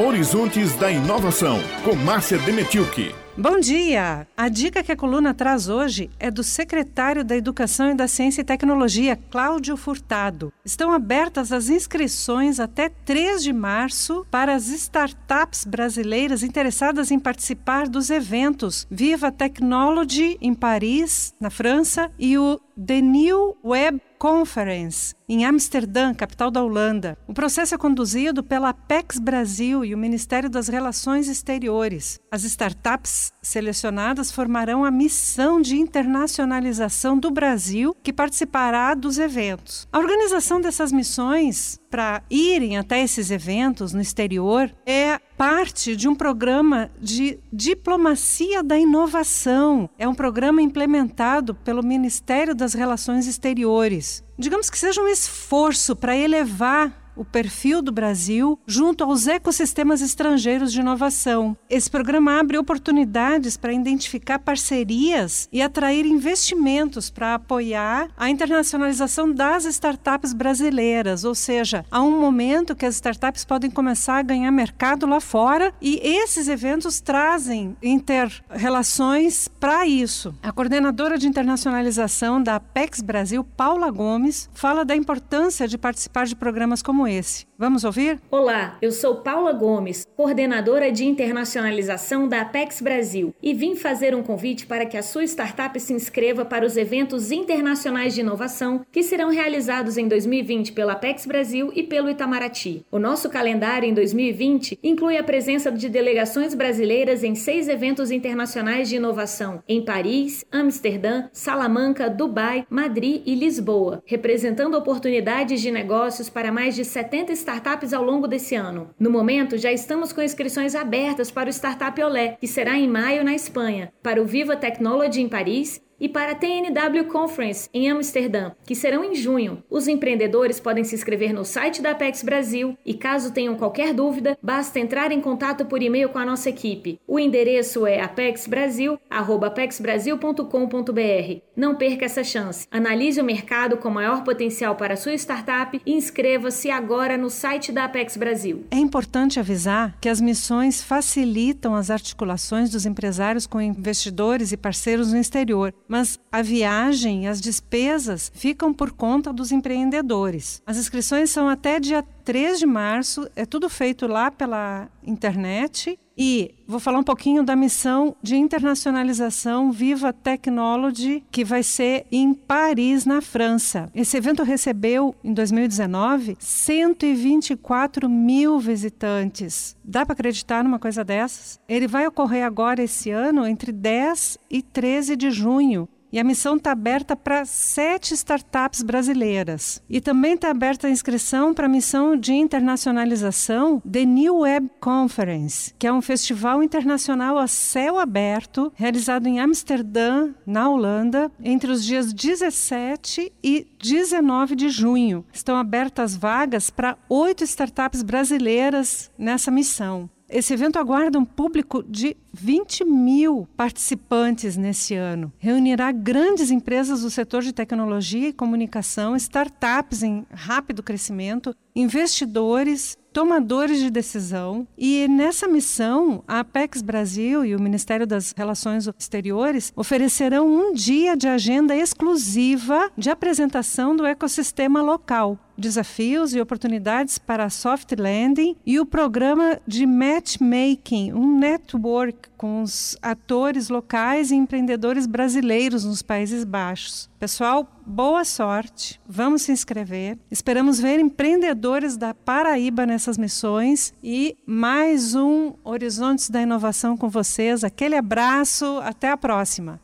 Horizontes da Inovação, com Márcia Demetilke. Bom dia! A dica que a coluna traz hoje é do secretário da Educação e da Ciência e Tecnologia, Cláudio Furtado. Estão abertas as inscrições até 3 de março para as startups brasileiras interessadas em participar dos eventos Viva Technology em Paris, na França, e o The New Web Conference, em Amsterdã, capital da Holanda. O processo é conduzido pela Apex Brasil e o Ministério das Relações Exteriores. As startups selecionadas formarão a missão de internacionalização do Brasil, que participará dos eventos. A organização dessas missões para irem até esses eventos no exterior é parte de um programa de diplomacia da inovação. É um programa implementado pelo Ministério das Relações Exteriores. Digamos que seja um esforço para elevar o perfil do Brasil junto aos ecossistemas estrangeiros de inovação. Esse programa abre oportunidades para identificar parcerias e atrair investimentos para apoiar a internacionalização das startups brasileiras, ou seja, há um momento que as startups podem começar a ganhar mercado lá fora e esses eventos trazem inter-relações para isso. A coordenadora de internacionalização da Apex Brasil, Paula Gomes, fala da importância de participar de programas como esse. Vamos ouvir? Olá, eu sou Paula Gomes, coordenadora de internacionalização da Apex Brasil, e vim fazer um convite para que a sua startup se inscreva para os eventos internacionais de inovação que serão realizados em 2020 pela Apex Brasil e pelo Itamaraty. O nosso calendário em 2020 inclui a presença de delegações brasileiras em seis eventos internacionais de inovação em Paris, Amsterdã, Salamanca, Dubai, Madrid e Lisboa, representando oportunidades de negócios para mais de 70 startups ao longo desse ano. No momento, já estamos com inscrições abertas para o Startup Olé, que será em maio na Espanha, para o Viva Technology em Paris e para a TNW Conference em Amsterdã, que serão em junho. Os empreendedores podem se inscrever no site da Apex Brasil e, caso tenham qualquer dúvida, basta entrar em contato por e-mail com a nossa equipe. O endereço é apexbrasil@apexbrasil.com.br. Não perca essa chance. Analise o mercado com maior potencial para a sua startup e inscreva-se agora no site da Apex Brasil. É importante avisar que as missões facilitam as articulações dos empresários com investidores e parceiros no exterior mas a viagem, as despesas ficam por conta dos empreendedores. As inscrições são até dia 3 de março, é tudo feito lá pela internet. E vou falar um pouquinho da missão de internacionalização Viva Technology, que vai ser em Paris, na França. Esse evento recebeu, em 2019, 124 mil visitantes. Dá para acreditar numa coisa dessas? Ele vai ocorrer agora, esse ano, entre 10 e 13 de junho. E a missão está aberta para sete startups brasileiras. E também está aberta a inscrição para a missão de internacionalização The New Web Conference, que é um festival internacional a céu aberto, realizado em Amsterdã, na Holanda, entre os dias 17 e 19 de junho. Estão abertas vagas para oito startups brasileiras nessa missão. Esse evento aguarda um público de 20 mil participantes nesse ano. Reunirá grandes empresas do setor de tecnologia e comunicação, startups em rápido crescimento, investidores, tomadores de decisão. E nessa missão, a Apex Brasil e o Ministério das Relações Exteriores oferecerão um dia de agenda exclusiva de apresentação do ecossistema local desafios e oportunidades para soft landing e o programa de matchmaking, um network com os atores locais e empreendedores brasileiros nos Países Baixos. Pessoal, boa sorte. Vamos se inscrever. Esperamos ver empreendedores da Paraíba nessas missões e mais um Horizontes da Inovação com vocês. Aquele abraço, até a próxima.